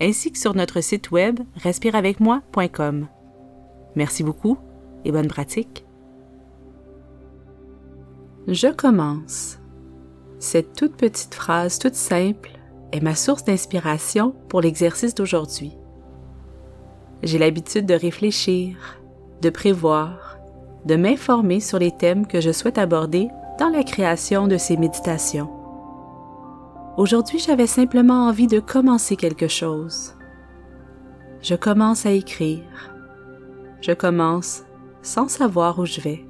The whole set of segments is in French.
ainsi que sur notre site web respireavecmoi.com. Merci beaucoup et bonne pratique. Je commence. Cette toute petite phrase toute simple est ma source d'inspiration pour l'exercice d'aujourd'hui. J'ai l'habitude de réfléchir, de prévoir, de m'informer sur les thèmes que je souhaite aborder dans la création de ces méditations. Aujourd'hui, j'avais simplement envie de commencer quelque chose. Je commence à écrire. Je commence sans savoir où je vais,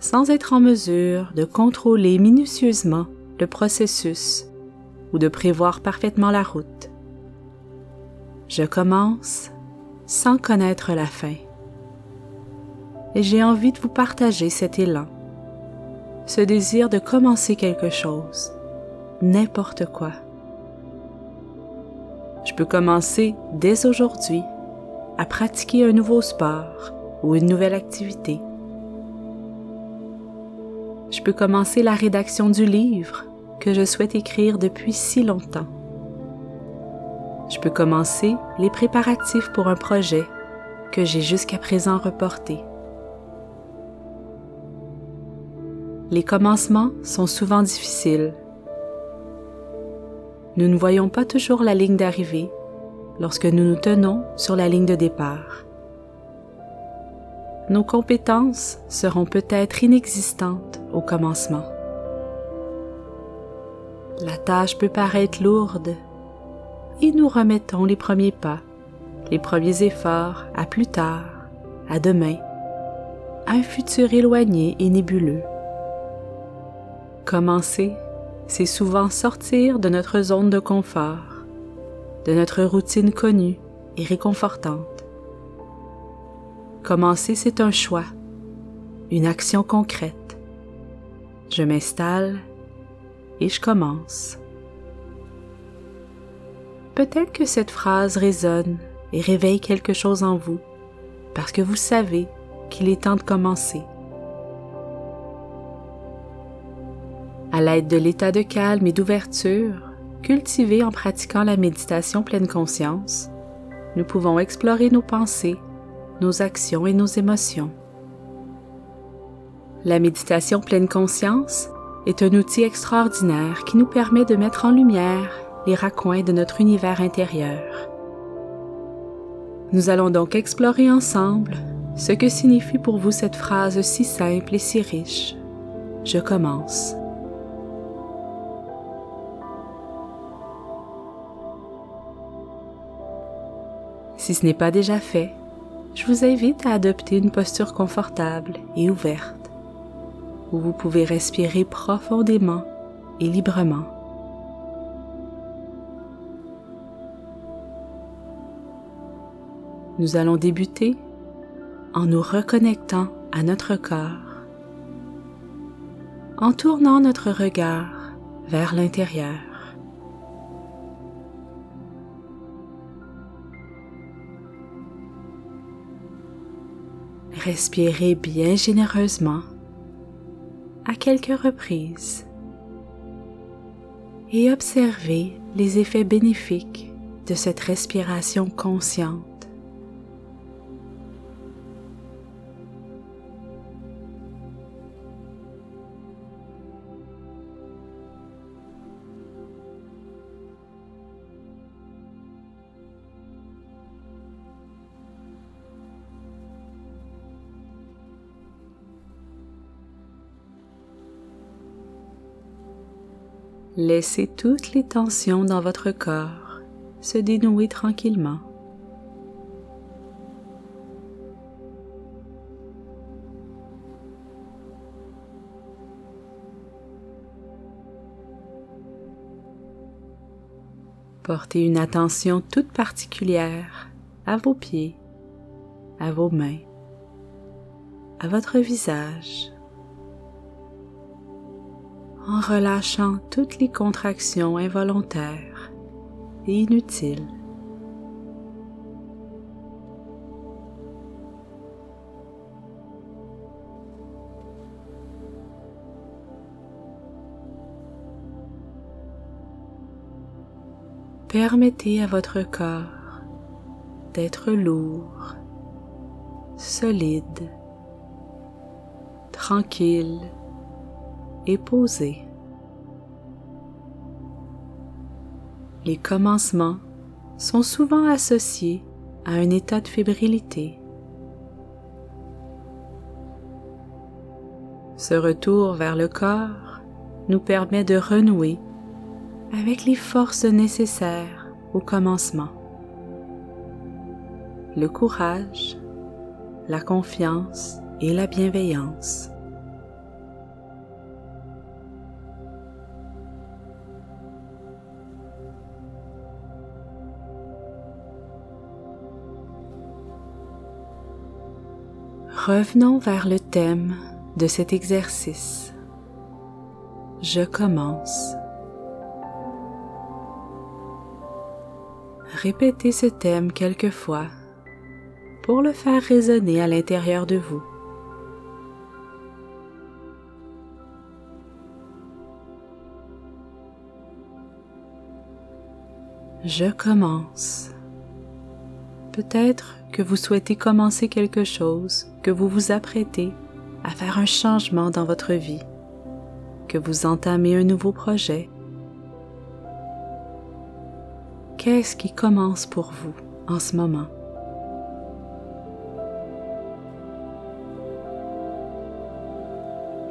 sans être en mesure de contrôler minutieusement le processus ou de prévoir parfaitement la route. Je commence sans connaître la fin. Et j'ai envie de vous partager cet élan, ce désir de commencer quelque chose, n'importe quoi. Je peux commencer dès aujourd'hui à pratiquer un nouveau sport ou une nouvelle activité. Je peux commencer la rédaction du livre que je souhaite écrire depuis si longtemps. Je peux commencer les préparatifs pour un projet que j'ai jusqu'à présent reporté. Les commencements sont souvent difficiles. Nous ne voyons pas toujours la ligne d'arrivée lorsque nous nous tenons sur la ligne de départ. Nos compétences seront peut-être inexistantes au commencement. La tâche peut paraître lourde et nous remettons les premiers pas, les premiers efforts à plus tard, à demain, à un futur éloigné et nébuleux. Commencer, c'est souvent sortir de notre zone de confort, de notre routine connue et réconfortante. Commencer, c'est un choix, une action concrète. Je m'installe et je commence. Peut-être que cette phrase résonne et réveille quelque chose en vous, parce que vous savez qu'il est temps de commencer. À l'aide de l'état de calme et d'ouverture, cultivé en pratiquant la méditation pleine conscience, nous pouvons explorer nos pensées, nos actions et nos émotions. La méditation pleine conscience est un outil extraordinaire qui nous permet de mettre en lumière les raccoins de notre univers intérieur. Nous allons donc explorer ensemble ce que signifie pour vous cette phrase si simple et si riche. Je commence. Si ce n'est pas déjà fait, je vous invite à adopter une posture confortable et ouverte où vous pouvez respirer profondément et librement. Nous allons débuter en nous reconnectant à notre corps, en tournant notre regard vers l'intérieur. Respirez bien généreusement à quelques reprises et observez les effets bénéfiques de cette respiration consciente. Laissez toutes les tensions dans votre corps se dénouer tranquillement. Portez une attention toute particulière à vos pieds, à vos mains, à votre visage, en relâchant toutes les contractions involontaires et inutiles. Permettez à votre corps d'être lourd, solide, tranquille et. Les commencements sont souvent associés à un état de fébrilité. Ce retour vers le corps nous permet de renouer avec les forces nécessaires au commencement. Le courage, la confiance et la bienveillance. Revenons vers le thème de cet exercice. Je commence. répétez ce thème quelquefois pour le faire résonner à l'intérieur de vous. Je commence. Peut-être que vous souhaitez commencer quelque chose, que vous vous apprêtez à faire un changement dans votre vie, que vous entamez un nouveau projet Qu'est-ce qui commence pour vous en ce moment?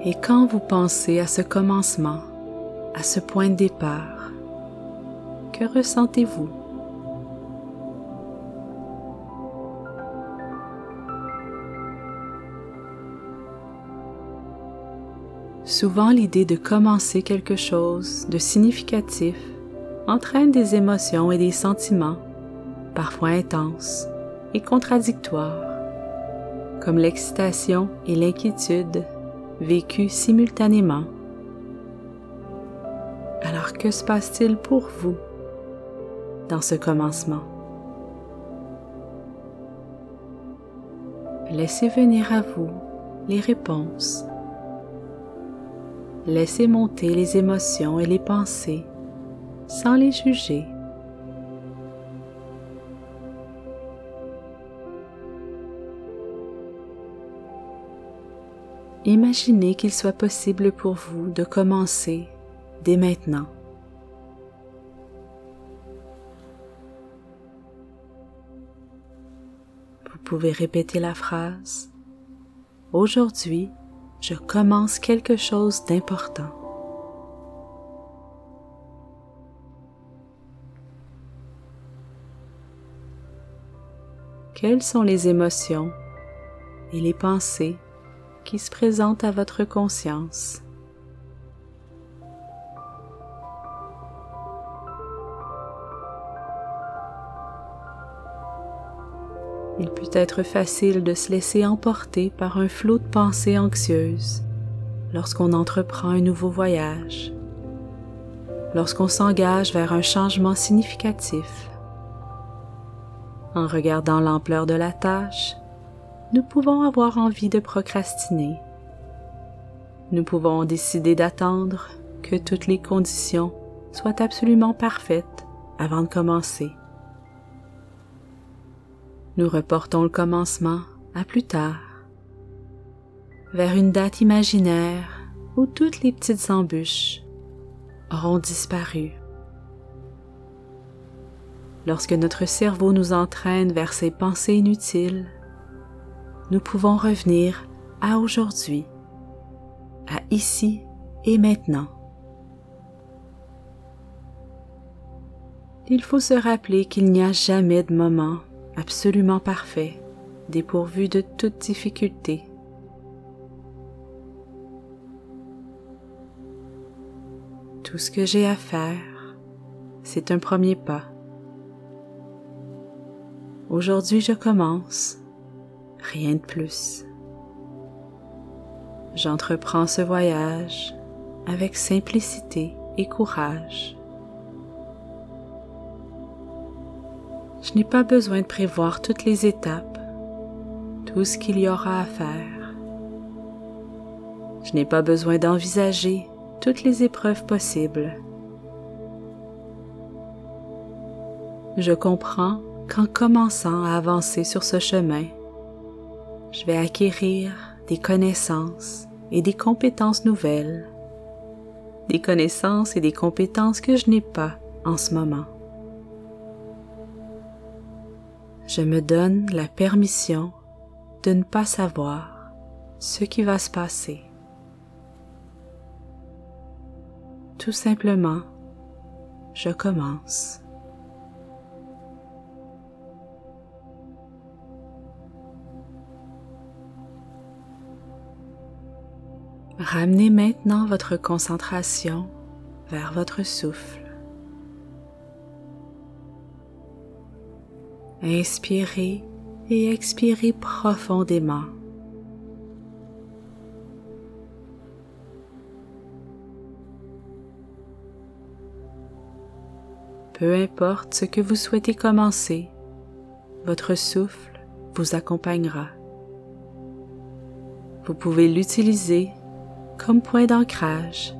Et quand vous pensez à ce commencement, à ce point de départ, que ressentez-vous? Souvent l'idée de commencer quelque chose de significatif entraîne des émotions et des sentiments, parfois intenses et contradictoires, comme l'excitation et l'inquiétude vécues simultanément. Alors que se passe-t-il pour vous dans ce commencement? Laissez venir à vous les réponses. Laissez monter les émotions et les pensées sans les juger. Imaginez qu'il soit possible pour vous de commencer dès maintenant. Vous pouvez répéter la phrase Aujourd'hui, je commence quelque chose d'important. quelles sont les émotions et les pensées qui se présentent à votre conscience? Il peut être facile de se laisser emporter par un flot de pensées anxieuses lorsqu'on entreprend un nouveau voyage, lorsqu'on s'engage vers un changement significatif en regardant l'ampleur de la tâche, nous pouvons avoir envie de procrastiner. Nous pouvons décider d'attendre que toutes les conditions soient absolument parfaites avant de commencer. Nous reportons le commencement à plus tard, vers une date imaginaire où toutes les petites embûches auront disparu lorsque notre cerveau nous entraîne vers ces pensées inutiles, nous pouvons revenir à aujourd'hui, à ici et maintenant. Il faut se rappeler qu'il n'y a jamais de moment absolument parfait, dépourvu de toute difficulté. Tout ce que j'ai à faire, c'est un premier pas Aujourd'hui, je commence. Rien de plus. J'entreprends ce voyage avec simplicité et courage. Je n'ai pas besoin de prévoir toutes les étapes, tout ce qu'il y aura à faire. Je n'ai pas besoin d'envisager toutes les épreuves possibles. Je comprends qu'en commençant à avancer sur ce chemin, je vais acquérir des connaissances et des compétences nouvelles, des connaissances et des compétences que je n'ai pas en ce moment. Je me donne la permission de ne pas savoir ce qui va se passer. Tout simplement, je commence. Ramenez maintenant votre concentration vers votre souffle. Inspirez et expirez profondément. Peu importe ce que vous souhaitez commencer, votre souffle vous accompagnera. Vous pouvez l'utiliser comme point d'ancrage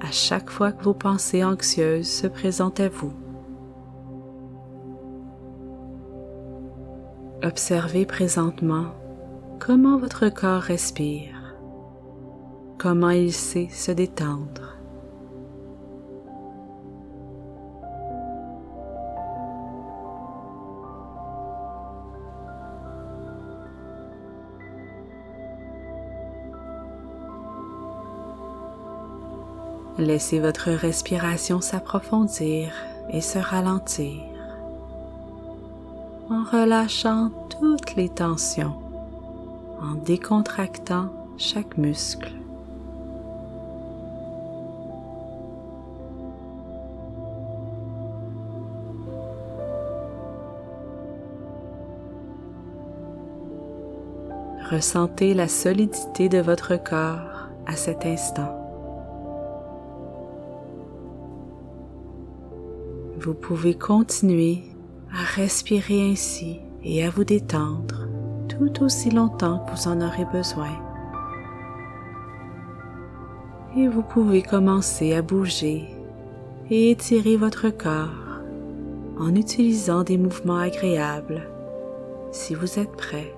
à chaque fois que vos pensées anxieuses se présentent à vous. Observez présentement comment votre corps respire, comment il sait se détendre. Laissez votre respiration s'approfondir et se ralentir en relâchant toutes les tensions, en décontractant chaque muscle. Ressentez la solidité de votre corps à cet instant. Vous pouvez continuer à respirer ainsi et à vous détendre tout aussi longtemps que vous en aurez besoin. Et vous pouvez commencer à bouger et étirer votre corps en utilisant des mouvements agréables si vous êtes prêt.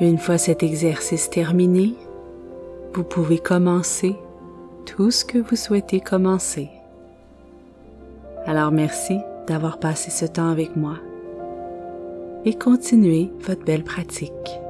Une fois cet exercice terminé, vous pouvez commencer tout ce que vous souhaitez commencer. Alors merci d'avoir passé ce temps avec moi et continuez votre belle pratique.